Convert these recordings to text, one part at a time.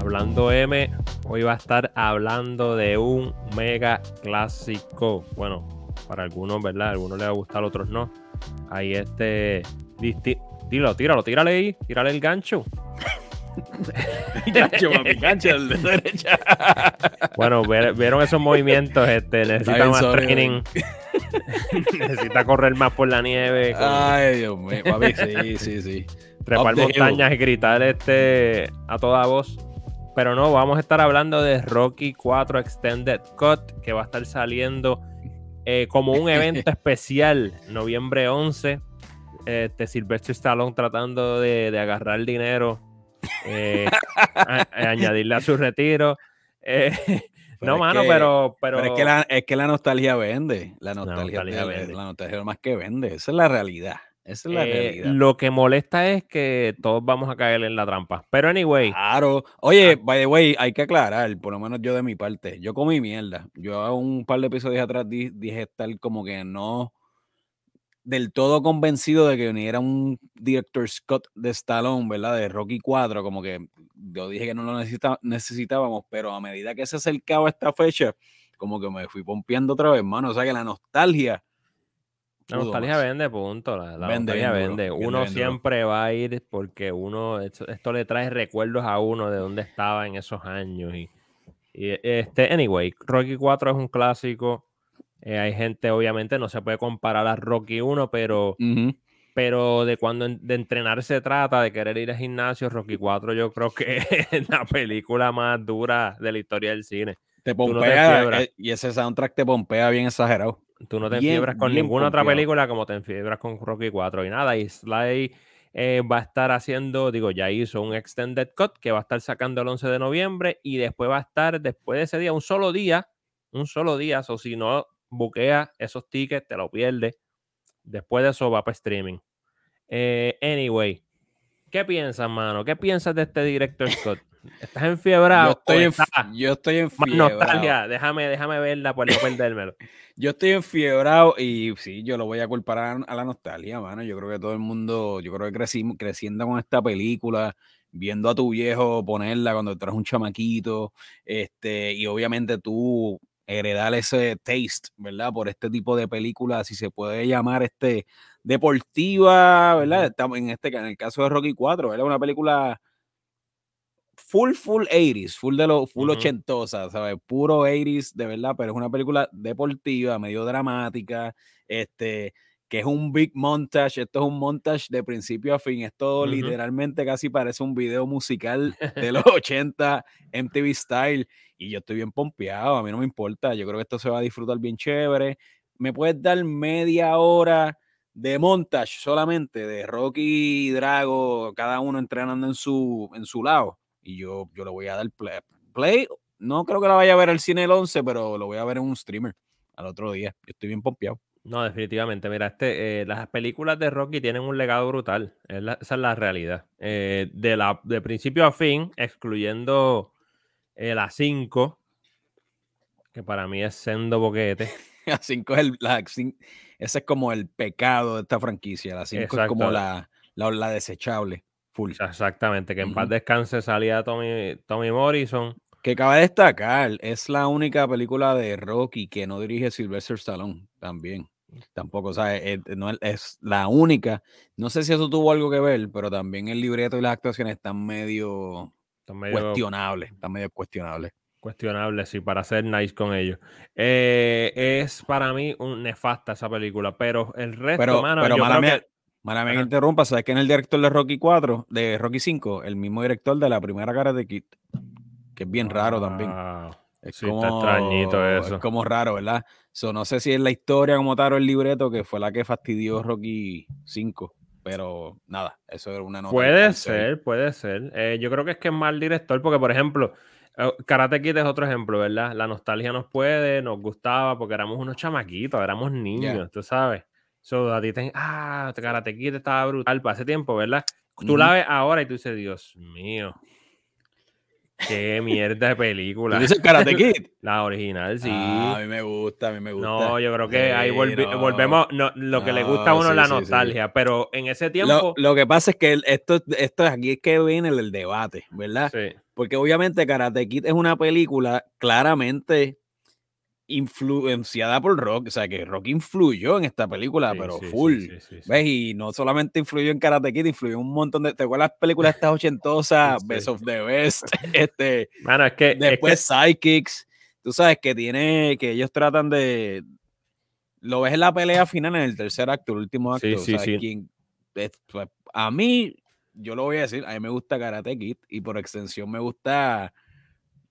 Hablando M, hoy va a estar hablando de un mega clásico. Bueno, para algunos, ¿verdad? A algunos les va a gustar, a otros no. Ahí este. Tíralo, tíralo, tírale ahí, tírale el gancho. gancho, papi, gancho, el de derecha. bueno, vieron esos movimientos, este, necesita más training. necesita correr más por la nieve. Ay, Dios mío, papi, sí, sí, sí. Trepar montañas y gritar este a toda voz. Pero no, vamos a estar hablando de Rocky 4 Extended Cut, que va a estar saliendo eh, como un evento especial, noviembre 11. Este, Sylvester Stallone tratando de, agarrar dinero, eh, añadirle a su retiro. Eh, no, mano, pero, pero, es, que la, es que la nostalgia vende. La nostalgia, vende. La nostalgia es lo más que vende. Esa es la realidad. Esa es la eh, realidad. Lo que molesta es que todos vamos a caer en la trampa. Pero anyway. Claro. Oye, ah. by the way, hay que aclarar, por lo menos yo de mi parte. Yo comí mierda. Yo un par de episodios atrás dije estar como que no del todo convencido de que era un director Scott de Stallone, ¿verdad? De Rocky 4, como que yo dije que no lo necesitábamos, pero a medida que se acercaba esta fecha, como que me fui pompeando otra vez, mano. O sea que la nostalgia la nostalgia vende, punto. La, nostalgia vende. Uno siempre va a ir porque uno, esto, le trae recuerdos a uno de dónde estaba en esos años. Y, este, anyway, Rocky 4 es un clásico. Eh, hay gente, obviamente, no se puede comparar a Rocky 1, pero, pero de cuando de entrenar se trata, de querer ir al gimnasio, Rocky 4 yo creo que es la película más dura de la historia del cine. Te pompea, eh, y ese soundtrack te pompea bien exagerado. Tú no te enfiebras con ninguna otra película como te enfiebras con Rocky 4 y nada. Y Sly eh, va a estar haciendo, digo, ya hizo un extended cut que va a estar sacando el 11 de noviembre y después va a estar, después de ese día, un solo día, un solo día. O si no buquea esos tickets, te lo pierdes. Después de eso va para streaming. Eh, anyway, ¿qué piensas, mano? ¿Qué piensas de este director Scott? ¿Estás enfiebrado? Yo estoy, en, yo estoy enfiebrado. Nostalgia, déjame, déjame verla por no perdérmelo. yo estoy enfiebrado y sí, yo lo voy a culpar a, la nostalgia, mano. Yo creo que todo el mundo, yo creo que crecimos, creciendo con esta película, viendo a tu viejo ponerla cuando tú eres un chamaquito, este, y obviamente tú heredar ese taste, ¿verdad? Por este tipo de películas, si se puede llamar este deportiva, ¿verdad? En este en el caso de Rocky 4, ¿verdad? Una película full, full 80s, full de lo, full ochentosa, ¿sabes? Puro 80s, de verdad, pero es una película deportiva, medio dramática, este, que es un big montage, esto es un montage de principio a fin, esto literalmente casi parece un video musical de los 80 MTV Style, y yo estoy bien pompeado, a mí no me importa, yo creo que esto se va a disfrutar bien chévere, me puedes dar media hora de montage solamente de Rocky y Drago, cada uno entrenando en su, en su lado y yo, yo le voy a dar play. play. No creo que la vaya a ver al cine el 11, pero lo voy a ver en un streamer al otro día. Yo estoy bien pompeado. No, definitivamente. Mira, este, eh, las películas de Rocky tienen un legado brutal. esa es la realidad. Eh, de, la, de principio a fin, excluyendo eh, la 5, que para mí es sendo boquete. la 5 es el, ese es como el pecado de esta franquicia. La 5 es como la, la desechable. Exactamente, que en paz descanse salía Tommy, Tommy Morrison. Que acaba de destacar, es la única película de Rocky que no dirige Sylvester Stallone también. Tampoco, o sea, es, no, es la única. No sé si eso tuvo algo que ver, pero también el libreto y las actuaciones están medio, cuestionables. Están medio cuestionables. Cuestionable, sí, para ser nice con ellos. Eh, es para mí un nefasta esa película, pero el resto, pero, mano, yo creo que Mala me interrumpa, ¿sabes quién es el director de Rocky 4, de Rocky 5? El mismo director de la primera cara de Kit, que es bien raro también. Es como, extrañito eso. Es como raro, ¿verdad? So, no sé si es la historia como tal o el libreto que fue la que fastidió Rocky 5, pero nada, eso era una nota. Puede ser, puede ser. Eh, yo creo que es que es mal director, porque por ejemplo, eh, Karate Kid es otro ejemplo, ¿verdad? La nostalgia nos puede, nos gustaba porque éramos unos chamaquitos, éramos niños, tú sabes. So, a ti te, ah, Karate Kid estaba brutal para ese tiempo, ¿verdad? Tú la ves ahora y tú dices, Dios mío, qué mierda de película. ¿Tú dices Karate Kid? La original, sí. Ah, a mí me gusta, a mí me gusta. No, yo creo que ahí volvemos, no, lo que le gusta a uno es la nostalgia, pero en ese tiempo... Lo, que pasa es que esto, esto aquí es que viene el, debate, ¿verdad? Sí. porque obviamente Karate Kid es una película claramente influenciada por Rock, o sea que Rock influyó en esta película, pero full. ¿Ves? Y no solamente influyó en Karate Kid, influyó en un montón de. ¿Te acuerdas las películas estas ochentosas? Best of the Best. Este, bueno, es que. Después Psychics. Tú sabes que tiene. Que ellos tratan de. Lo ves en la pelea final, en el tercer acto, el último acto. Pues, a mí, yo lo voy a decir, a mí me gusta Karate Kid y por extensión me gusta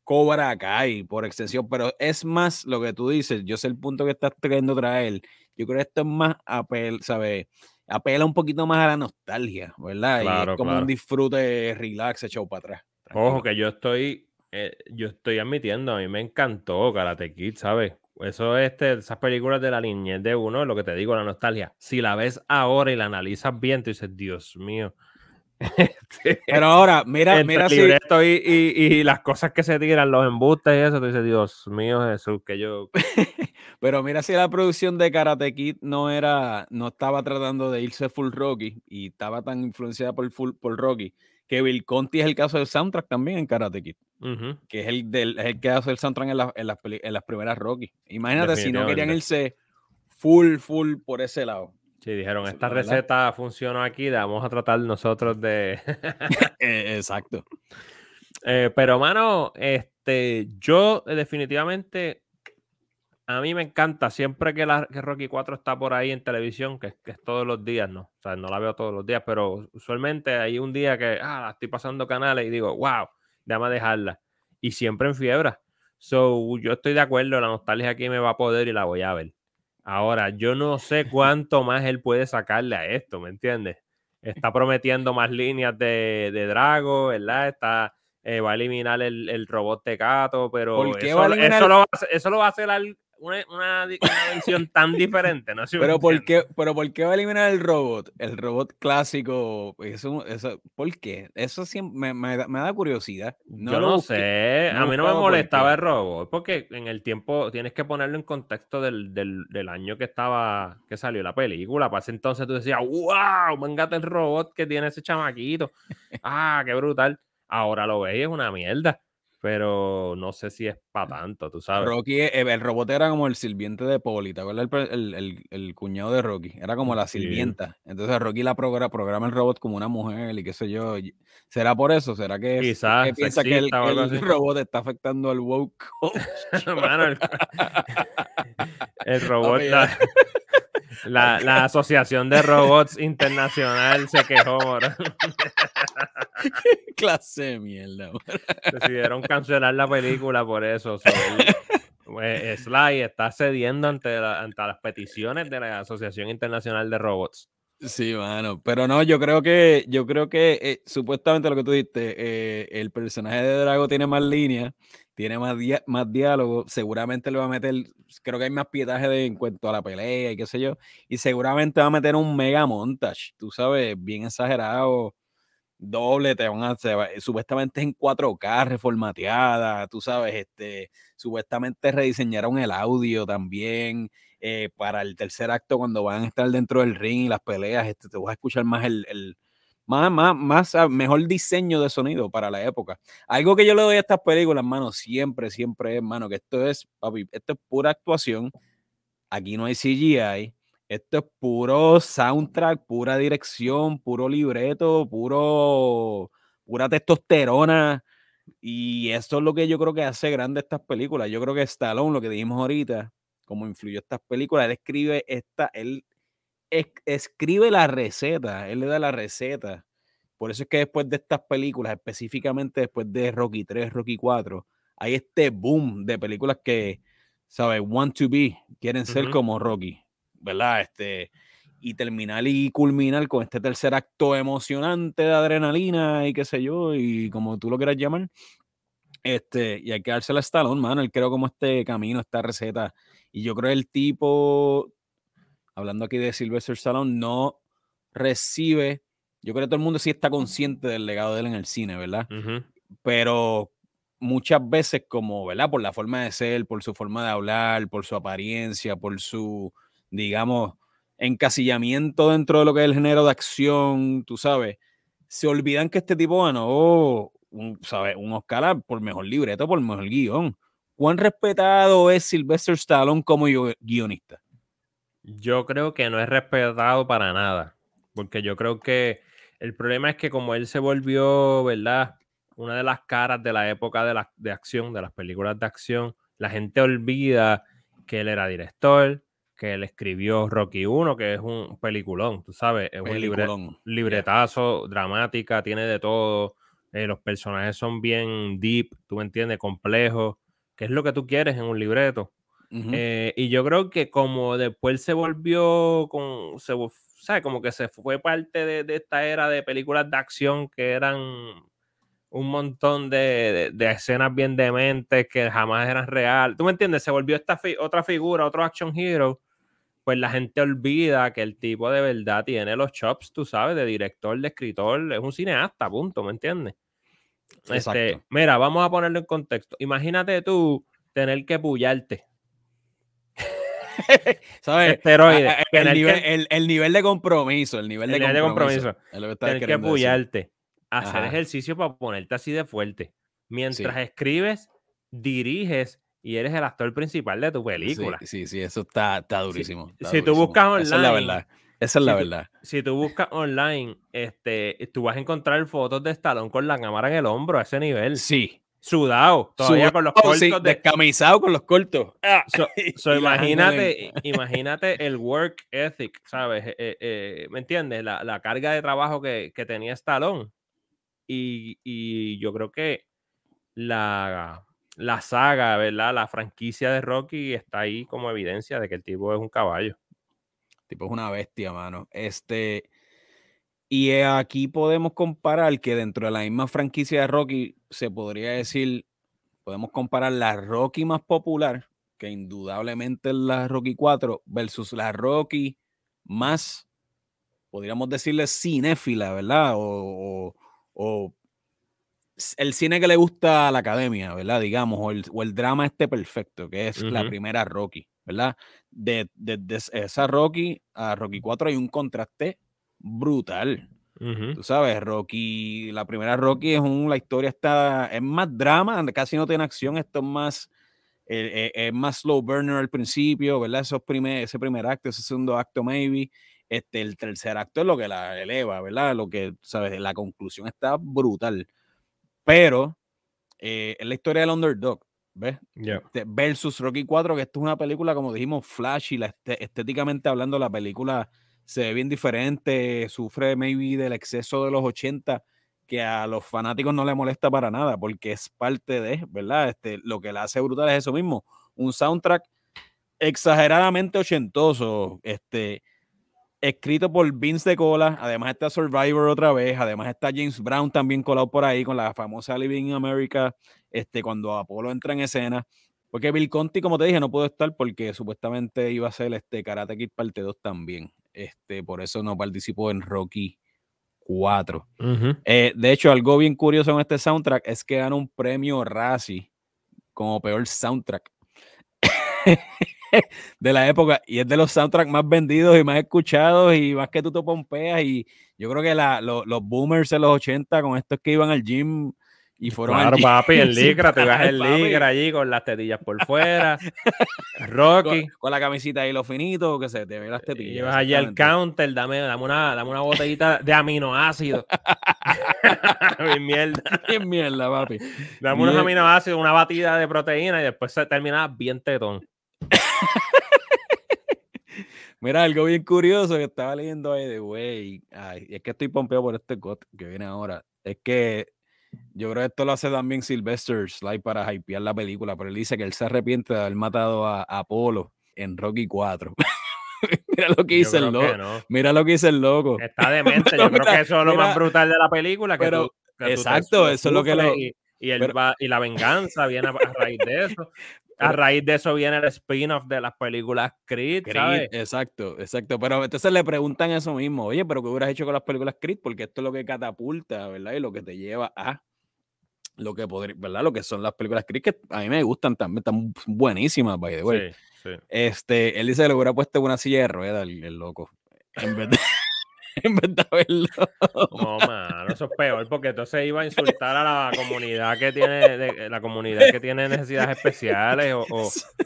Cobra Kai por extensión, pero es más lo que tú dices, yo sé el punto que estás queriendo traer, yo creo que esto es más apel, ¿sabes? Apela un poquito más a la nostalgia, ¿verdad? y es como un disfrute relax echado para atrás. Ojo, que yo estoy, eh, yo estoy admitiendo, a mí me encantó Karate Kid, ¿sabes? Eso, este, esas películas de la niñez de uno, lo que te digo, la nostalgia. Si la ves ahora y la analizas bien, tú dices, Dios mío, Pero ahora, mira, mira libreto y, y, las cosas que se tiran, los embustes y eso, tú dices, Dios mío Jesús, que yo... Pero mira si la producción de Karate Kid no era, no estaba tratando de irse full Rocky y estaba tan influenciada por, full, por Rocky, que Bill Conti es el caso del soundtrack también en Karate Kid, que es el, del, el que hace el soundtrack en, en, las, en las primeras Rocky. Imagínate si no querían irse full, full por ese lado. Sí, dijeron, esta receta funcionó aquí, vamos a tratar nosotros de... Eh, exacto. Eh, pero, mano, este, yo eh, definitivamente, a mí me encanta siempre que, la, que Rocky 4 está por ahí en televisión, que, es todos los días, ¿no? O sea, no la veo todos los días, pero usualmente hay un día que, ah, estoy pasando canales y digo, wow, déjame dejarla. Y siempre en fiebre. So, yo estoy de acuerdo, la nostalgia aquí me va a poder y la voy a ver. Ahora, yo no sé cuánto más él puede sacarle a esto, ¿me entiendes? Está prometiendo más líneas de, de Drago, ¿verdad? Está, eh, va a eliminar el, el robot Tecato, pero eso, eso, lo va a, eso, lo va a, hacer al, una, una, edición tan diferente, ¿no? pero, ¿por qué, pero ¿por qué va a eliminar el robot? El robot clásico, eso, eso, ¿por qué? Eso siempre me, me, da curiosidad. No Yo no sé, a mí no me molestaba el robot, porque en el tiempo tienes que ponerlo en contexto del, del, del, año que estaba, que salió la película. Para ese entonces tú decías, wow, vengate el robot que tiene ese chamaquito. ah, qué brutal. Ahora lo ves y es una mierda pero no sé si es para tanto, tú sabes. Rocky, eh, el robot era como el sirviente de Poli, ¿te acuerdas? El, el, el, cuñado de Rocky, era como la sirvienta. Entonces Rocky la programa, programa el robot como una mujer y qué sé yo. ¿Será por eso? ¿Será que, Quizás, piensa que el, robot está afectando al woke? el, robot... La, la, Asociación de Robots Internacional se quejó, Qué clase de mierda, Decidieron cancelar la película por eso. pues, Sly está cediendo ante, ante las peticiones de la Asociación Internacional de Robots. Sí, mano, pero no, yo creo que, yo creo que eh, supuestamente lo que tú dijiste, eh, el personaje de Drago tiene más líneas, tiene más, más diálogo, seguramente le va a meter, creo que hay más pietaje de, en cuanto a la pelea y qué sé yo, y seguramente va a meter un mega montage, tú sabes, bien exagerado, doble, te van a hacer, supuestamente en 4K reformateada, tú sabes, este, supuestamente rediseñaron el audio también, eh, para el tercer acto cuando van a estar dentro del ring y las peleas, este, te vas a escuchar más el, el más, más, más, mejor diseño de sonido para la época. Algo que yo le doy a estas películas, mano, siempre, siempre es, mano, que esto es, papi, esto es pura actuación. Aquí no hay CGI. Esto es puro soundtrack, pura dirección, puro libreto, puro, pura testosterona. Y eso es lo que yo creo que hace grande estas películas. Yo creo que Stallone, lo que dijimos ahorita, cómo influyó estas películas. Él escribe esta, él escribe la receta, él le da la receta. Por eso es que después de estas películas, específicamente después de Rocky 3, Rocky 4, hay este boom de películas que, ¿sabes? Want to be, quieren ser como Rocky, ¿verdad? Este, y terminar y culminar con este tercer acto emocionante de adrenalina y qué sé yo, y como tú lo quieras llamar. Este, y hay que darse la Stallone, mano. Él creo como este camino, esta receta y yo creo que el tipo, hablando aquí de Sylvester Stallone, no recibe. Yo creo que todo el mundo sí está consciente del legado de él en el cine, ¿verdad? Pero muchas veces, como, ¿verdad? Por la forma de ser, por su forma de hablar, por su apariencia, por su, digamos, encasillamiento dentro de lo que es el género de acción, tú sabes, se olvidan que este tipo ganó un, ¿sabe? un Oscar por mejor libreto, por mejor guion. ¿Cuán respetado es Sylvester Stallone como guionista? Yo creo que no es respetado para nada, porque yo creo que el problema es que como él se volvió, ¿verdad? Una de las caras de la época de, la, de acción, de las películas de acción, la gente olvida que él era director, que él escribió Rocky 1, que es un peliculón, tú sabes, es un libretazo, dramática, tiene de todo, eh, los personajes son bien deep, tú me entiendes, complejos, que es lo que tú quieres en un libreto. Eh, y yo creo que como después se volvió con, se, ¿sabes? Como que se fue parte de, esta era de películas de acción que eran un montón de, escenas bien dementes que jamás eran real. ¿Tú me entiendes? Se volvió esta otra figura, otro action hero. Pues la gente olvida que el tipo de verdad tiene los chops, tú sabes, de director, de escritor, es un cineasta, punto, ¿me entiendes? Este, mira, vamos a ponerlo en contexto. Imagínate tú tener que pullarte ¿Sabes? El, nivel, de compromiso, el nivel, de, compromiso. Tienes que apoyarte, hacer ejercicio para ponerte así de fuerte. Mientras escribes, diriges y eres el actor principal de tu película. Sí, sí, eso está, está durísimo. si tú buscas online. Esa es la verdad. Esa es la verdad. si tú buscas online, este, tú vas a encontrar fotos de Stallone con la cámara en el hombro a ese nivel. Sí, Sudado, todavía con los cortos. Descamisado con los cortos. Ah, imagínate, imagínate el work ethic, ¿sabes? Eh, eh, eh, ¿Me entiendes? La, carga de trabajo que, tenía Stallone. Y, yo creo que la, la saga, ¿verdad? La franquicia de Rocky está ahí como evidencia de que el tipo es un caballo. El tipo es una bestia, mano. Este. Y aquí podemos comparar que dentro de la misma franquicia de Rocky se podría decir, podemos comparar la Rocky más popular, que indudablemente es la Rocky 4, versus la Rocky más, podríamos decirle, cinéfila, ¿verdad? O, el cine que le gusta a la academia, ¿verdad? Digamos, o el, drama este perfecto, que es la primera Rocky, ¿verdad? De, de, esa Rocky a Rocky 4 hay un contraste brutal. Tú sabes, Rocky, la primera Rocky es un, la historia está, es más drama, casi no tiene acción, esto es más, eh, eh, es más slow burner al principio, ¿verdad? Esos primer, ese primer acto, ese segundo acto, maybe. Este, el tercer acto es lo que la eleva, ¿verdad? Lo que, ¿sabes? La conclusión está brutal. Pero eh, es la historia del underdog, ¿ves? Este, versus Rocky 4, que esto es una película, como dijimos, flashy, la estéticamente hablando, la película se ve bien diferente, sufre maybe del exceso de los 80 que a los fanáticos no le molesta para nada porque es parte de, ¿verdad? Este, lo que la hace brutal es eso mismo, un soundtrack exageradamente ochentoso, este, escrito por Vince de Cola, además está Survivor otra vez, además está James Brown también colado por ahí con la famosa Living in America, este, cuando Apolo entra en escena, porque Bill Conti, como te dije, no pudo estar porque supuestamente iba a ser este Karate Kid parte 2 también. Este, por eso no participó en Rocky 4. Eh, de hecho, algo bien curioso en este soundtrack es que ganó un premio Razzie como peor soundtrack de la época y es de los soundtracks más vendidos y más escuchados y más que tú te pompeas y yo creo que los boomers en los 80 con estos que iban al gym y fueron claro, papi, el Ligra, te vas el Ligra allí con las tetillas por fuera. Rocky. Con, la camisita ahí lo finito, que se te ve las tetillas. Y vas allí al counter, dame, dame, una, dame una botellita de aminoácidos. Bien mierda. Bien mierda, papi. Dame unos aminoácidos, una batida de proteína y después se termina bien tetón. Mira, algo bien curioso que estaba leyendo ahí de güey. es que estoy pompeado por este cut que viene ahora. Es que yo creo que esto lo hace también Sylvester Slide para hypear la película, pero él dice que él se arrepiente de haber matado a, Apolo en Rocky 4. Mira lo que dice el loco. Mira lo que dice el loco. Está demente. Yo creo que eso es lo más brutal de la película. Que pero, exacto, eso es lo que lo. Y, y, y la venganza viene a, raíz de eso. A raíz de eso viene el spin-off de las películas Creed, Creed Exacto, exacto. Pero entonces le preguntan eso mismo, oye, pero ¿qué hubieras hecho con las películas Creed? Porque esto es lo que catapulta, ¿verdad? Y lo que te lleva a lo que podría, ¿verdad? Lo que son las películas Creed, que a mí me gustan también, están buenísimas, by the way. Sí, sí. Este, él dice que le hubiera puesto una silla de ruedas, el, loco. En vez de... en vez de verlo. No, mano, eso es peor, porque entonces iba a insultar a la comunidad que tiene, de, la comunidad que tiene necesidades especiales o,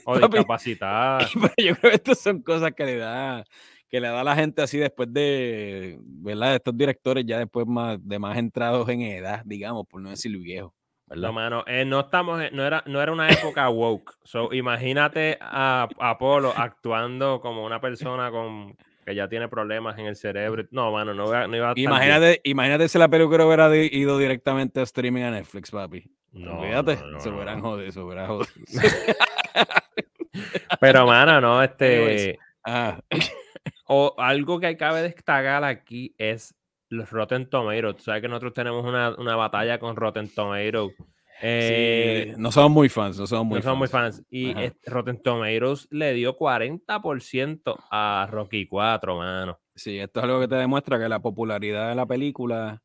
o, discapacitadas. yo creo que estas son cosas que le da que le da a la gente así después de, ¿verdad? Estos directores ya después más, de más entrados en edad, digamos, por no decir viejo. No, mano, eh, no estamos, no era, no era una época woke. So, imagínate a Apolo actuando como una persona con que ya tiene problemas en el cerebro. No, mano, no, no iba a Imagínate, imagínate si la película hubiera ido directamente a streaming a Netflix, papi. No, Olvídate, se hubieran jodido, se hubieran jodido. Pero, mano, no, este. o algo que cabe destacar aquí es los Rotten Tomatoes. Tú sabes que nosotros tenemos una, una batalla con Rotten Tomatoes. Eh, no somos muy fans, no somos muy, no fans. muy fans. Y Rotten Tomatoes le dio 40% a Rocky 4, mano. Sí, esto es algo que te demuestra que la popularidad de la película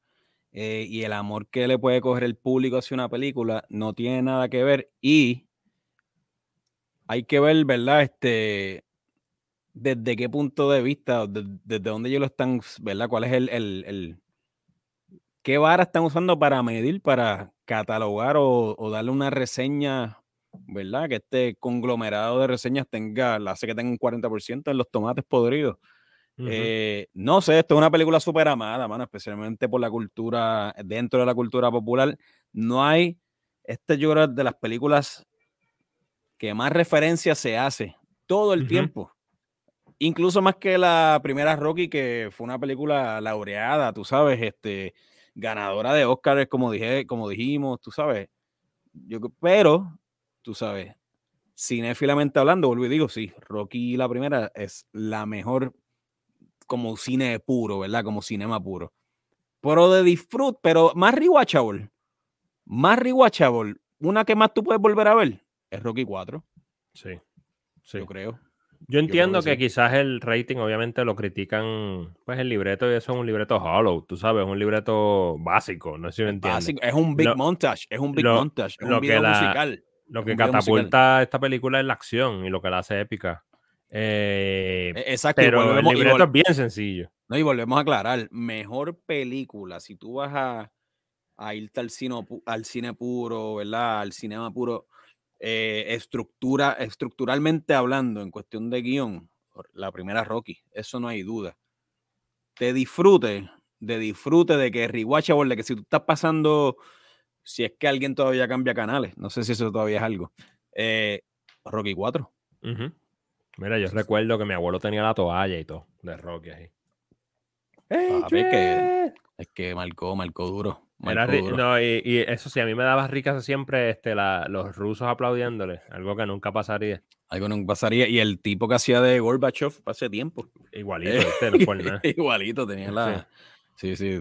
eh, y el amor que le puede coger el público hacia una película no tiene nada que ver. Y hay que ver, ¿verdad? Este, desde qué punto de vista, desde, dónde ellos lo están, ¿verdad? ¿Cuál es el, el, qué vara están usando para medir, para catalogar o, darle una reseña, ¿verdad? Que este conglomerado de reseñas tenga, la hace que tenga un 40% en los tomates podridos. Eh, no sé, esto es una película súper amada, mano, especialmente por la cultura, dentro de la cultura popular. No hay, este yo creo de las películas que más referencia se hace todo el tiempo Incluso más que la primera Rocky, que fue una película laureada, tú sabes, este, ganadora de Oscars, como, dije, como dijimos, tú sabes. Yo, pero, tú sabes, cinéfilamente hablando, vuelvo y digo, sí, Rocky la primera es la mejor como cine puro, ¿verdad? Como cinema puro. Pero de disfrute, pero más rewatchable. Más rewatchable. Una que más tú puedes volver a ver es Rocky 4. Sí. sí. Yo creo. Yo entiendo que, quizás el rating, obviamente, lo critican, pues el libreto, y eso es un libreto hollow, tú sabes, un libreto básico, no sé si me entiendes. Es un big montage, es un big montage, es un video musical. Lo que catapulta esta película es la acción y lo que la hace épica. Eh, e, exacto. Pero el libreto es bien sencillo. No, y volvemos a aclarar, mejor película, si tú vas a, a irte al cine, al cine puro, ¿verdad? Al cinema puro, eh, estructura, estructuralmente hablando, en cuestión de guion, la primera Rocky, eso no hay duda. Te disfrute, de disfrute de que rewatchable, de que si tú estás pasando, si es que alguien todavía cambia canales, no sé si eso todavía es algo. Eh, Rocky 4. Mira, yo recuerdo que mi abuelo tenía la toalla y todo de Rocky ahí. Es que marcó, marcó duro no, y, eso sí, a mí me daba ricas siempre este, los rusos aplaudiéndole, algo que nunca pasaría. Algo que nunca pasaría. Y el tipo que hacía de Gorbachev hace tiempo. Igualito, este, no nada. Igualito, tenía la. Sí, sí.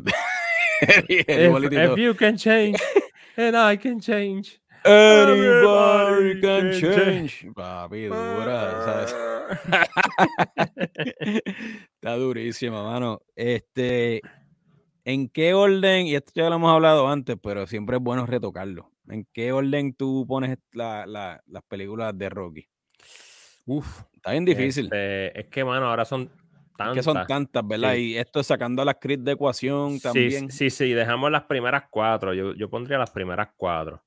if, you can change, and I can change. Everybody can change. Papi, dura, ¿sabes? Está durísima, mano. Este, ¿En qué orden, y esto ya lo hemos hablado antes, pero siempre es bueno retocarlo, ¿en qué orden tú pones las películas de Rocky? Uf, está bien difícil. Este, es que, mano, ahora son tantas. que son tantas, ¿verdad? Y esto sacando a las Creed de ecuación también. Sí, sí, dejamos las primeras cuatro. Yo, yo pondría las primeras cuatro.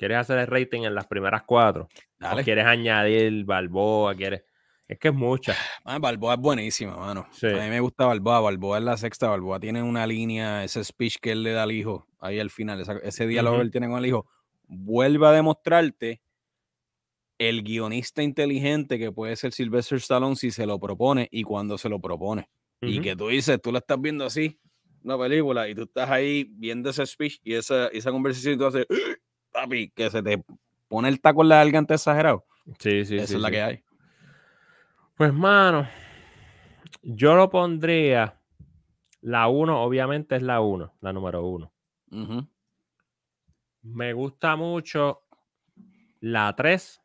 ¿Quieres hacer el rating en las primeras cuatro? ¿O quieres añadir Balboa? ¿Quieres? Es que es mucha. Ah, Balboa es buenísima, mano. A mí me gusta Balboa. Balboa es la sexta. Balboa tiene una línea, ese speech que él le da al hijo, ahí al final, ese diálogo que él tiene con el hijo, vuelve a demostrarte el guionista inteligente que puede ser Sylvester Stallone si se lo propone y cuando se lo propone. Y que tú dices, tú la estás viendo así, una película, y tú estás ahí viendo ese speech y esa, esa conversación y tú haces, papi, que se te pone el taco en la garganta exagerado. Sí, sí, Esa es la que hay. Pues, mano, yo lo pondría. La 1, obviamente, es la 1, la número 1. Me gusta mucho la 3.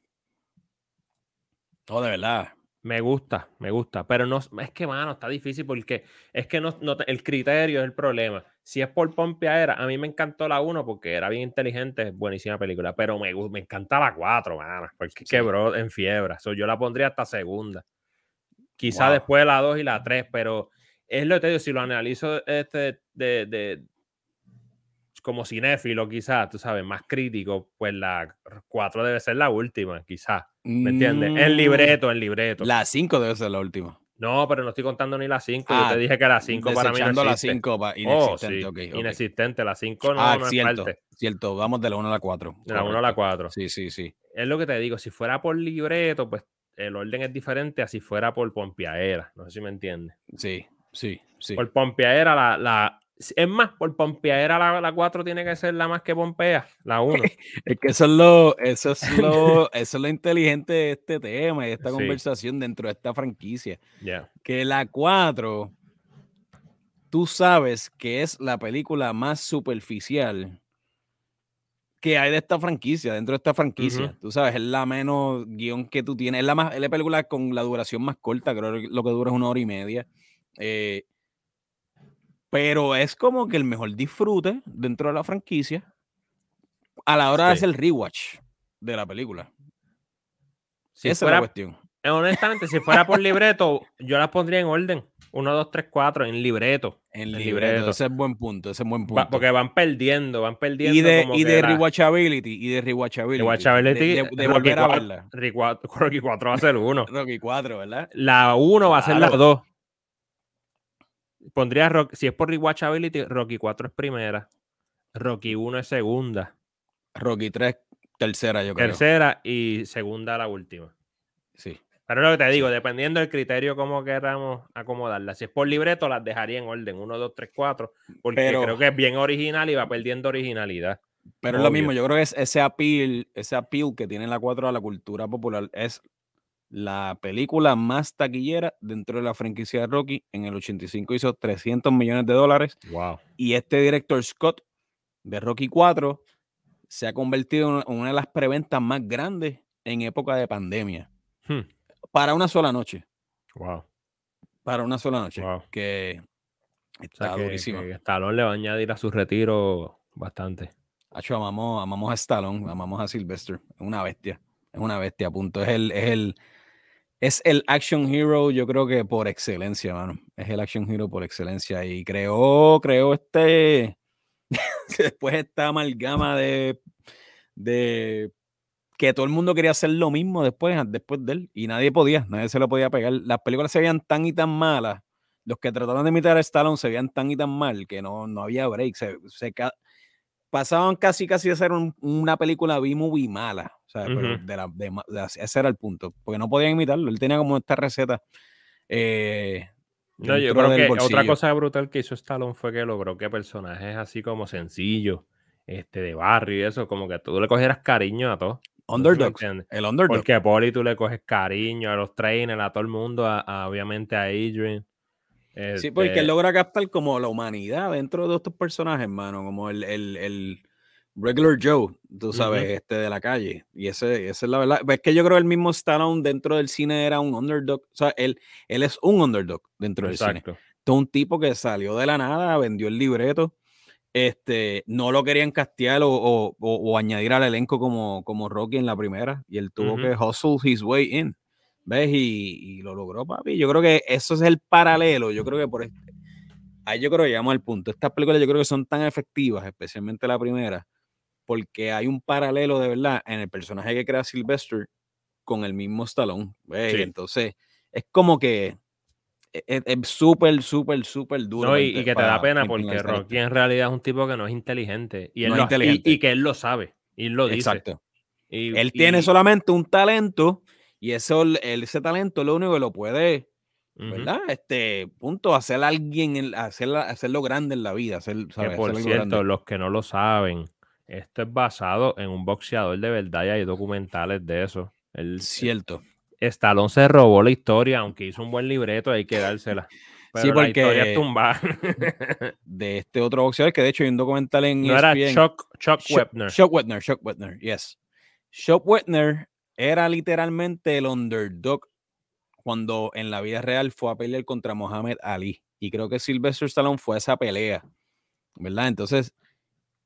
Oh, de verdad. Me gusta, me gusta. Pero no es que, mano, está difícil porque es que no, el criterio es el problema. Si es por era a mí me encantó la 1 porque era bien inteligente, buenísima película. Pero me, me encanta la 4, mano, porque quebró en fiebre. yo la pondría hasta segunda. Quizá después de la 2 y la 3, pero es lo que te digo, si lo analizo este de, de como cinéfilo, quizás, tú sabes, más crítico, pues la 4 debe ser la última, quizás. ¿Me entiendes? En mm. libreto, en libreto. La 5 debe ser la última. No, pero no estoy contando ni la 5. Yo te ah, dije que la 5 para mí no la 5 inexistente. Oh, Inexistente. La 5 no, ah, no cierto, es cierto. Vamos de la 1 a la 4. De la 1 a la 4. Sí, sí, sí. Es lo que te digo. Si fuera por libreto, pues el orden es diferente a si fuera por pompeadera. No sé si me entiendes. Sí, sí, sí. Por pompeadera, la, la, es más, por pompeadera la, la 4 tiene que ser la más que pompea, la 1. es que eso es lo, eso es lo, eso es lo inteligente de este tema y esta conversación dentro de esta franquicia. Que la 4, tú sabes que es la película más superficial que hay de esta franquicia, dentro de esta franquicia. Tú sabes, es la menos guion que tú tienes. Es la, más, es la película con la duración más corta, creo que lo que dura es una hora y media. Eh, pero es como que el mejor disfrute dentro de la franquicia a la hora de hacer el rewatch de la película. Si Esa es la cuestión. Eh, honestamente, si fuera por libreto, yo las pondría en orden. 1, 2, 3, 4, en libreto. En, libreto. Ese es buen punto, ese es buen punto. porque van perdiendo, van perdiendo. Y de, y de rewatchability, y de rewatchability. Rewatchability. De, de, volver a verla. Rocky 4 va a ser 1. Rocky 4, ¿verdad? La 1 va a ser la 2 pondría Rocky, si es por rewatchability, Rocky 4 es primera, Rocky 1 es segunda. Rocky 3, tercera, yo creo. Tercera y segunda la última. Sí. Pero lo que te digo, dependiendo del criterio cómo queramos acomodarla. Si es por libreto, las dejaría en orden 1, 2, 3, 4, porque creo que es bien original y va perdiendo originalidad. Pero es lo mismo, yo creo que es ese appeal, ese appeal que tiene la 4 a la cultura popular es la película más taquillera dentro de la franquicia de Rocky. En el 85 hizo 300 millones de dólares. Wow. Y este director Scott de Rocky 4 se ha convertido en una de las preventas más grandes en época de pandemia. Hmm. Para una sola noche. Wow. Para una sola noche. Que está durísimo. Stallone le va a añadir a su retiro bastante. Hacho, amamos, amamos a Stallone, amamos a Sylvester. Es una bestia. Es una bestia, punto. Es el, es el, es el action hero, yo creo que por excelencia, mano. Es el action hero por excelencia. Y creó, creó este. después esta amalgama de. de que todo el mundo quería hacer lo mismo después, después de él. Y nadie podía, nadie se lo podía pegar. Las películas se veían tan y tan malas. Los que trataron de imitar a Stallone se veían tan y tan mal que no, no había break. Se, se, pasaban casi casi de ser una película B-movie mala. O sea, ese era el punto. Porque no podían imitarlo. Él tenía como esta receta. Eh, no, yo creo que otra cosa brutal que hizo Stallone fue que logró que personajes así como sencillos, este, de barrio y eso, como que tú le cogieras cariño a todos. Underdogs. el underdog. Porque a Poli tú le coges cariño a los trainers, a todo el mundo, obviamente a Adrian sí, porque él este logra captar como la humanidad dentro de estos personajes, hermano, como el, el, el regular Joe, tú sabes, este de la calle. Y ese, esa es la verdad. Es que yo creo que el mismo Stallone dentro del cine era un underdog. O sea, él, él es un underdog dentro del cine. Todo un tipo que salió de la nada, vendió el libreto. Este, no lo querían castear o, o, o, añadir al elenco como, como Rocky en la primera. Y él tuvo que hustle his way in. ¿Ves? Y, lo logró, papi. Yo creo que eso es el paralelo. Yo creo que por este, ahí yo creo que llegamos al punto. Estas películas yo creo que son tan efectivas, especialmente la primera, porque hay un paralelo de verdad en el personaje que crea Sylvester con el mismo Stallone. ¿ves? Entonces, es como que e, e, es súper, súper, súper duro. y, que te da pena porque Rocky en realidad es un tipo que no es inteligente. Y, él Y, que él lo sabe. Y lo dice. Exacto. él tiene solamente un talento y eso, ese talento lo único que lo puede, ¿verdad? Este, punto, hacer a alguien, hacer, hacerlo grande en la vida. Hacer, por cierto, los que no lo saben, esto es basado en un boxeador de verdad y hay documentales de eso. El, Cierto. Stallone se robó la historia, aunque hizo un buen libreto, hay que dársela. sí, porque la historia de este otro boxeador que de hecho hay un documental en no era e Chuck, Chuck, Webner. Chuck Webner, Chuck Webner, yes. Chuck Webner era literalmente el underdog cuando en la vida real fue a pelear contra Mohamed Ali. Y creo que Sylvester Stallone fue a esa pelea, ¿verdad? Entonces,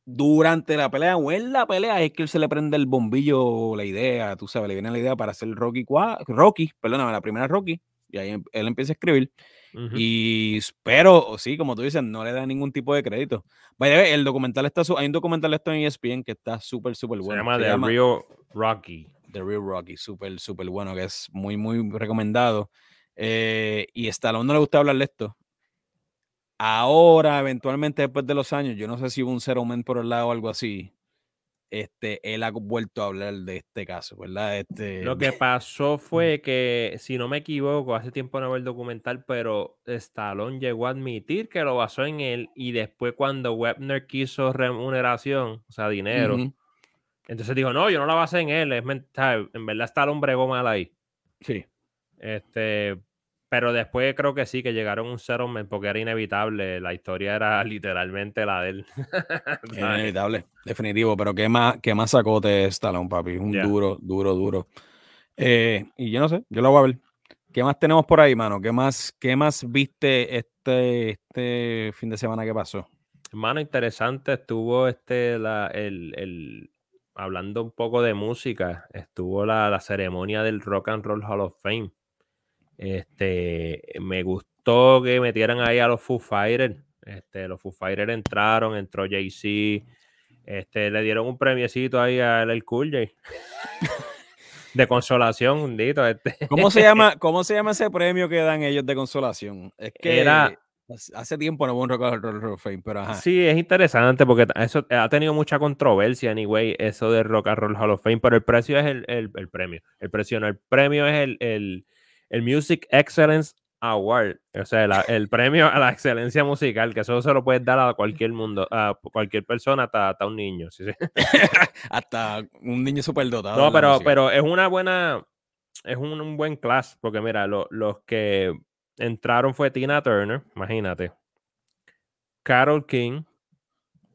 durante la pelea o en la pelea es que él se le prende el bombillo, la idea, tú sabes, le viene la idea para hacer Rocky, Rocky, perdóname, la primera Rocky, y ahí em, él empieza a escribir. Y pero, sí, como tú dices, no le da ningún tipo de crédito. Vaya, el documental está, hay un documental esto en ESPN que está súper, súper bueno. Se llama The Real Rocky. The Real Rocky, súper, súper bueno, que es muy, muy recomendado. Eh, y Stallone no le gusta hablar de esto. Ahora, eventualmente, después de los años, yo no sé si hubo un settlement por el lado o algo así. Este, él ha vuelto a hablar de este caso, ¿verdad? Este... Lo que pasó fue que, si no me equivoco, hace tiempo no veo el documental, pero Stallone llegó a admitir que lo basó en él y después cuando Webner quiso remuneración, o sea, dinero, entonces dijo, no, yo no la basé en él, es en verdad Stallone bregó mal ahí. Sí. Este, pero después creo que sí, que llegaron un settlement porque era inevitable. La historia era literalmente la de él. inevitable, definitivo. Pero ¿qué más, qué más sacó de Stallone, papi? Un duro, duro, duro. Eh, y yo no sé, yo lo voy a ver. ¿Qué más tenemos por ahí, mano? ¿Qué más, qué más viste este, este fin de semana que pasó? Mano, interesante. Estuvo este, la, el, el, hablando un poco de música, estuvo la, la ceremonia del Rock and Roll Hall of Fame este, me gustó que metieran ahí a los Foo Fighters. Este, los Foo Fighters entraron, entró Jay-Z. Este, le dieron un premiecito ahí a el Cool J. de consolación, hundito. Este. ¿Cómo se llama, cómo se llama ese premio que dan ellos de consolación? Es que era hace tiempo no hubo un Rock and Fame, pero ajá. Sí, es interesante porque eso ha tenido mucha controversia, anyway, eso de Rock and Roll Hall of Fame, pero el precio es el, el, premio. El precio no, el premio es el, el Music Excellence Award, o sea, el premio a la excelencia musical, que eso se lo puedes dar a cualquier mundo, a cualquier persona, hasta, un niño. ¿sí? hasta un niño superdotado. No, pero, pero es una buena, es un, buen class, porque mira, los que entraron fue Tina Turner, imagínate, Carol King,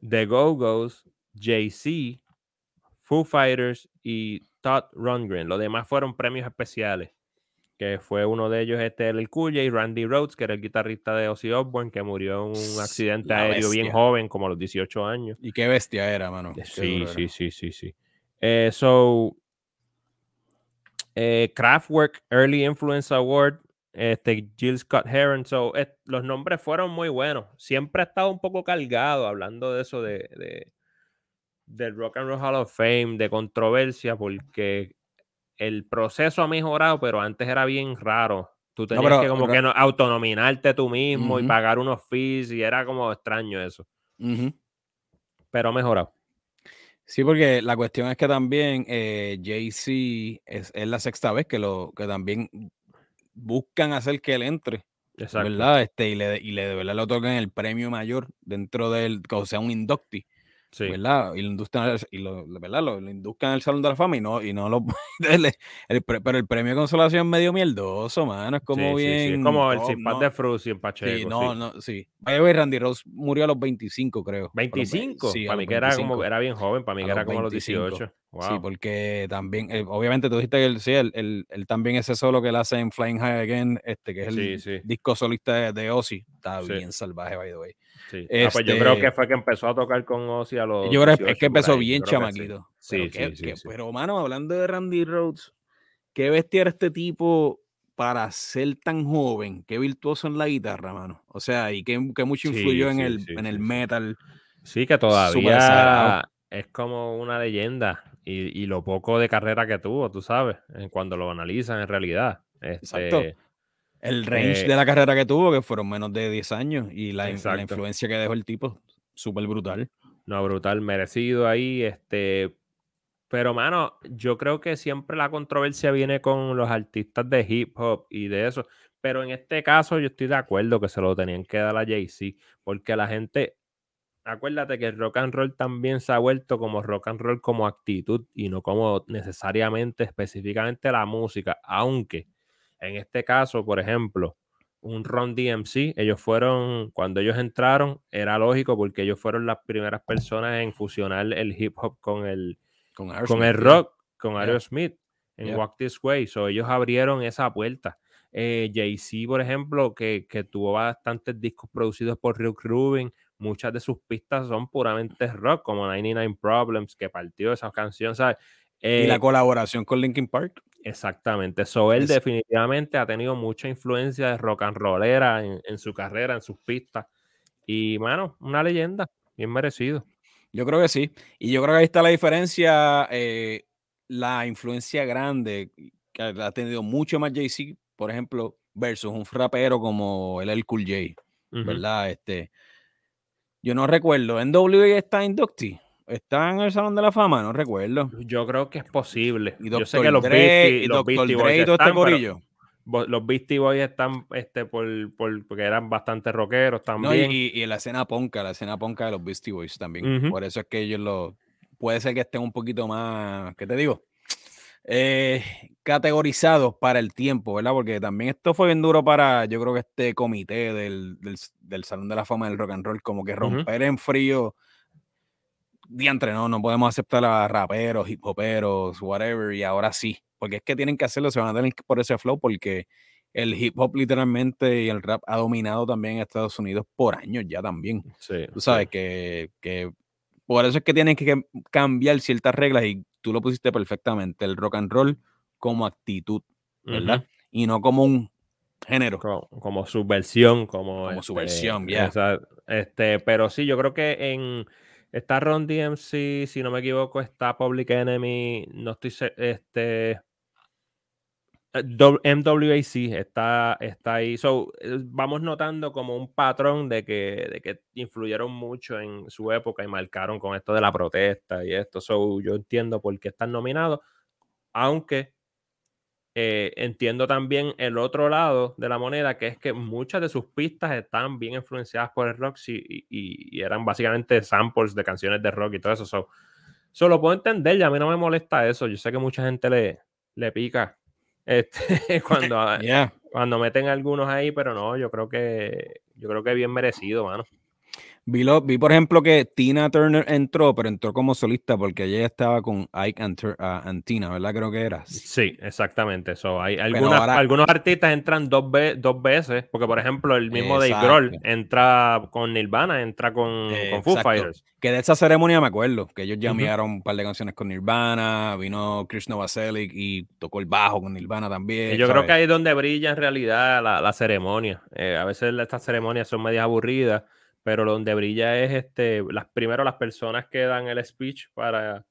The Go-Go's, Jay-Z, Foo Fighters y Todd Rundgren. Los demás fueron premios especiales que fue uno de ellos este el Cool y Randy Rhodes, que era el guitarrista de Ozzy Osbourne, que murió en un accidente aéreo bien joven, como a los 18 años. Y qué bestia era, mano. sí, sí, sí, sí, sí, eh, so, eh, Kraftwerk Early Influence Award, este, Jill Scott Heron. So, los nombres fueron muy buenos. Siempre ha estado un poco cargado hablando de eso de, de del Rock and Roll Hall of Fame, de controversia, porque el proceso ha mejorado, pero antes era bien raro. Tú tenías que como que no, autonominarte tú mismo y pagar unos fees y era como extraño eso. Pero ha mejorado. Sí, porque la cuestión es que también eh, Jay-Z es, la sexta vez que lo que también buscan hacer que él entre. Exacto. ¿Verdad? Este, y le, y le de verdad le otorgan el premio mayor dentro del, o sea, un inducti. ¿verdad? Y lo induzcan, y lo, ¿verdad? Lo, induzcan al Salón de la Fama y no, y no lo el, pero el premio de consolación medio mierdoso, mano. Es como bien. es como el no, de Fruz y el Pacheco. Sí, no, no, sí. Randy Rose murió a los 25, creo. ¿25? Sí, para mí que era, como, era bien joven, para mí que era como a los 18. Sí, porque también, eh, obviamente tú dijiste que él, sí, él, también ese solo que él hace en Flying High Again, este, que es el disco solista de, Ozzy, está bien salvaje, by the way. Sí. Ah, pues yo creo que este fue que empezó a tocar con Ozzy a los. Yo creo que es que empezó bien chamaquito. Sí, pero, sí, pero, mano, hablando de Randy Rhodes, qué bestia era este tipo para ser tan joven, qué virtuoso en la guitarra, mano. O sea, y qué, mucho influyó en, el, en el metal. Sí, que todavía es como una leyenda y, lo poco de carrera que tuvo, tú sabes, cuando lo analizan en realidad. Exacto. El range eh de la carrera que tuvo, que fueron menos de 10 años, y la, influencia que dejó el tipo, súper brutal. No, brutal, merecido ahí. Este, pero, mano, yo creo que siempre la controversia viene con los artistas de hip hop y de eso. Pero en este caso, yo estoy de acuerdo que se lo tenían que dar a Jay-Z, porque la gente, acuérdate que el rock and roll también se ha vuelto como rock and roll como actitud y no como necesariamente específicamente la música, aunque en este caso, por ejemplo, un Ron DMC, ellos fueron, cuando ellos entraron, era lógico porque ellos fueron las primeras personas en fusionar el hip hop con el, con, el rock, con Aerosmith, en Walk This Way. So, ellos abrieron esa puerta. Eh, Jay-Z, por ejemplo, que, que, tuvo bastantes discos producidos por Rick Rubin, muchas de sus pistas son puramente rock, como 99 Problems, que partió esa canción, ¿sabes? y la eh, colaboración con Linkin Park. Exactamente. So, él definitivamente ha tenido mucha influencia de rock and rollera en, en, su carrera, en sus pistas. Y, bueno, una leyenda, bien merecido. Yo creo que sí. Y yo creo que ahí está la diferencia, eh, la influencia grande que ha tenido mucho más Jay-Z, por ejemplo, versus un rapero como el El Cool J, ¿verdad? Este, yo no recuerdo, ¿NWA está inductee? ¿Está en el Salón de la Fama? No recuerdo. Yo creo que es posible. Y yo sé que los Beastie, los Beastie Boys este están, los Beastie Boys están este, por, por, porque eran bastante rockeros también. y, y, la escena ponca, la escena ponca de los Beastie Boys también. Por eso es que ellos lo... Puede ser que estén un poquito más... ¿Qué te digo? Eh, categorizados para el tiempo, ¿verdad? Porque también esto fue bien duro para, yo creo que este comité del, del, Salón de la Fama del Rock and Roll, como que romper en frío diantre, no, no podemos aceptar a raperos, hip hoperos, whatever, y ahora sí, porque es que tienen que hacerlo, se van a tener por ese flow, porque el hip hop literalmente y el rap ha dominado también Estados Unidos por años ya también. Sí, Tú sabes que, que, por eso es que tienen que cambiar ciertas reglas y tú lo pusiste perfectamente, el rock and roll como actitud, ¿verdad? Y no como un género. Como, subversión, como... Como subversión, este, ya. este, pero sí, yo creo que en Está Ron DMC, si no me equivoco, está Public Enemy, no estoy este eh, MWAC está, está ahí. So, eh, vamos notando como un patrón de que, de que influyeron mucho en su época y marcaron con esto de la protesta y esto. So, yo entiendo por qué están nominados, aunque eh, entiendo también el otro lado de la moneda, que es que muchas de sus pistas están bien influenciadas por el rock y, eran básicamente samples de canciones de rock y todo eso. So, lo puedo entender y a mí no me molesta eso. Yo sé que mucha gente le, le pica este, cuando, cuando meten algunos ahí, pero no, yo creo que yo creo que bien merecido, mano. Vi, vi, por ejemplo, que Tina Turner entró, pero entró como solista porque ella estaba con Ike and, Tina, ¿verdad? Creo que era. Sí, exactamente. eso hay algunos artistas entran dos, dos, veces, porque por ejemplo, el mismo Dave Grohl entra con Nirvana, entra con, con Foo Fighters. Que de esa ceremonia me acuerdo, que ellos ya enviaron un par de canciones con Nirvana, vino Chris Novoselic y tocó el bajo con Nirvana también. yo creo que ahí es donde brilla en realidad la, ceremonia. Eh, a veces estas ceremonias son medias aburridas pero donde brilla es este, las, primero las personas que dan el speech para,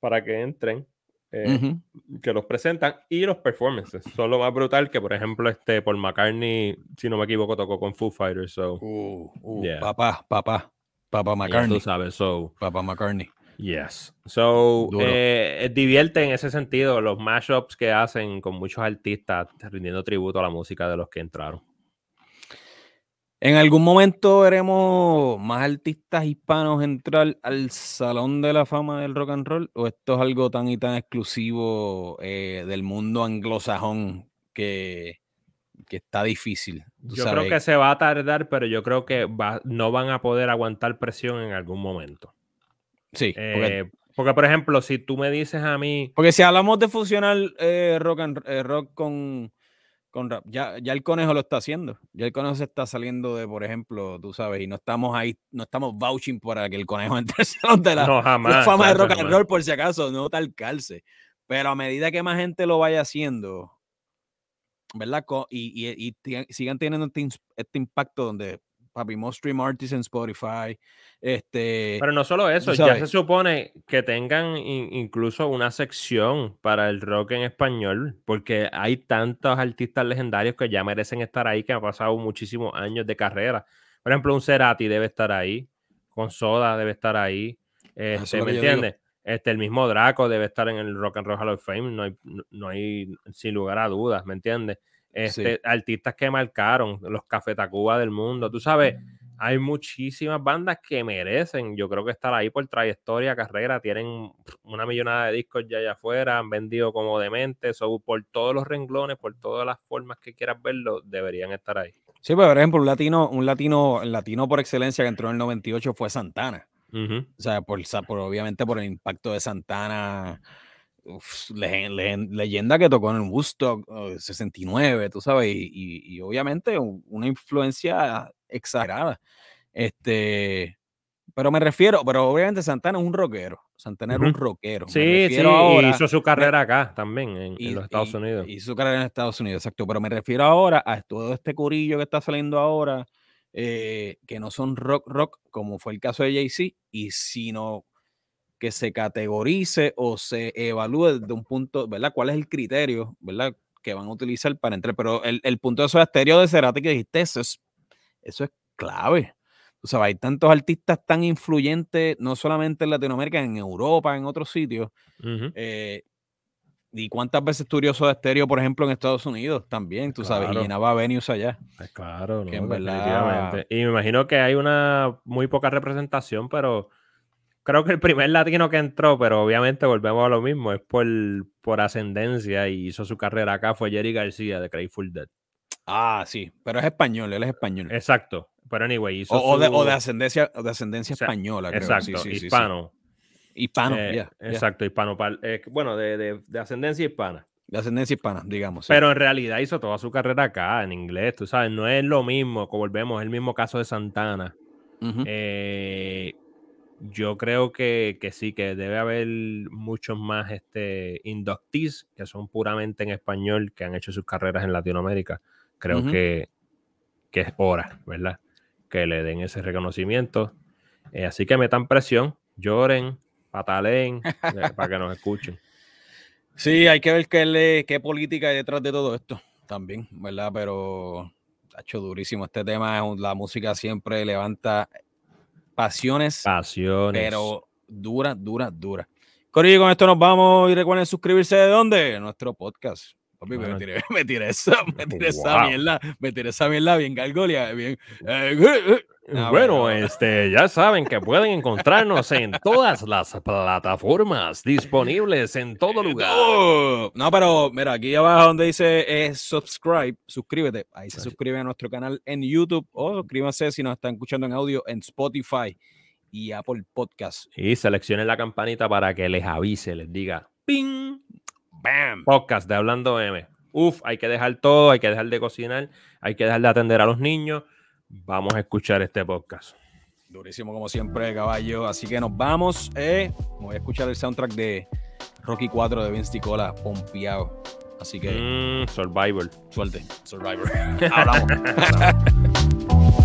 para que entren, eh, que los presentan, y los performances. Son lo más brutal que, por ejemplo, este Paul McCartney, si no me equivoco, tocó con Foo Fighters. So, uh, uh, Papá, papá, papá McCartney. tú sabes, so. Papá McCartney. Yes. So, eh, divierte en ese sentido los mashups que hacen con muchos artistas rindiendo tributo a la música de los que entraron. En algún momento veremos más artistas hispanos entrar al Salón de la Fama del Rock and Roll, o esto es algo tan y tan exclusivo eh, del mundo anglosajón que, que está difícil. Yo creo que se va a tardar, pero yo creo que no van a poder aguantar presión en algún momento. Sí. porque, eh, por ejemplo, si tú me dices a mí. Porque si hablamos de fusionar eh, rock, rock con con rap. Ya, ya el conejo lo está haciendo. Ya el conejo se está saliendo de, por ejemplo, tú sabes, y no estamos ahí, no estamos vouching para que el conejo entre de la, no, jamás, fama de rock and roll, por si acaso, no tal calce. Pero a medida que más gente lo vaya haciendo, ¿verdad? Y, y, y sigan teniendo este, este impacto donde papi, stream artists en Spotify. Este, Pero no solo eso, ya se supone que tengan incluso una sección para el rock en español, porque hay tantos artistas legendarios que ya merecen estar ahí, que han pasado muchísimos años de carrera. Por ejemplo, un Cerati debe estar ahí, con Soda debe estar ahí. Este, ¿Me entiendes? Este, el mismo Draco debe estar en el Rock and Roll Hall of Fame, no hay, no hay sin lugar a dudas, ¿me entiendes? Este, artistas que marcaron, los Café Tacuba del mundo, tú sabes, hay muchísimas bandas que merecen, yo creo que estar ahí por trayectoria, carrera, tienen una millonada de discos ya allá afuera, han vendido como dementes, o por todos los renglones, por todas las formas que quieras verlo, deberían estar ahí. Sí, pues, por ejemplo, un latino, un latino, latino por excelencia que entró en el 98 fue Santana. O sea, por, por, obviamente por el impacto de Santana leyenda que tocó en Woodstock 69, tú sabes, y, obviamente una influencia exagerada. Este, Pero me refiero, pero obviamente Santana es un rockero. Santana era un rockero. Sí, sí, ahora, hizo su carrera acá también, en, los Estados Unidos. Hizo su carrera en Estados Unidos, exacto. Pero me refiero ahora a todo este curillo que está saliendo ahora, eh, que no son rock rock, como fue el caso de Jay-Z, y sino que se categorice o se evalúe desde un punto, ¿verdad? ¿Cuál es el criterio, ¿verdad? Que van a utilizar para entrar. Pero el, punto de esos estéreo de Cerati que dijiste, eso es, eso es clave. O sea, hay tantos artistas tan influyentes, no solamente en Latinoamérica, en Europa, en otros sitios. Eh, y cuántas veces Turioso de Estéreo, por ejemplo, en Estados Unidos también, tú sabes, y llenaba venues allá. Claro, no, Y me imagino que hay una muy poca representación, pero creo que el primer latino que entró, pero obviamente volvemos a lo mismo, es por, por ascendencia y hizo su carrera acá, fue Jerry García de Grateful Dead. Ah, sí, pero es español, él es español. Exacto, pero anyway, hizo o, de, ascendencia, de ascendencia española, creo. Exacto, hispano. hispano, eh, Exacto, hispano. Eh, bueno, de, ascendencia hispana. De ascendencia hispana, digamos. Pero en realidad hizo toda su carrera acá, en inglés, tú sabes, no es lo mismo, como volvemos, es el mismo caso de Santana. eh, yo creo que, sí, que debe haber muchos más este, inductees que son puramente en español, que han hecho sus carreras en Latinoamérica. Creo que, es hora, ¿verdad? Que le den ese reconocimiento. Eh, así que metan presión, lloren, pataleen, eh, para que nos escuchen. Sí, hay que ver qué, qué política hay detrás de todo esto también, ¿verdad? Pero ha hecho durísimo este tema. La música siempre levanta pasiones. Pasiones. Pero dura, dura, dura. Corillo, con esto nos vamos y recuerden suscribirse de dónde? Nuestro podcast. me tiré, me tiré esa, me tiré esa mierda, me tiré esa mierda bien gargolia, bien. Eh, eh, eh. Ah, bueno, este, ya saben que pueden encontrarnos en todas las plataformas disponibles en todo lugar. No, pero mira, aquí abajo donde dice subscribe, suscríbete. Ahí se suscriben a nuestro canal en YouTube o suscríbanse si nos están escuchando en audio en Spotify y Apple Podcast. Y seleccionen la campanita para que les avise, les diga ping, bam, podcast de Hablando M. Uf, hay que dejar todo, hay que dejar de cocinar, hay que dejar de atender a los niños Vamos a escuchar este podcast. Durísimo como siempre, caballo. Así que nos vamos. Eh, voy a escuchar el soundtrack de Rocky 4 de Vince Ticola, pompeado. Así que. Mm, Survivor. Suerte. Survivor. Hablamos.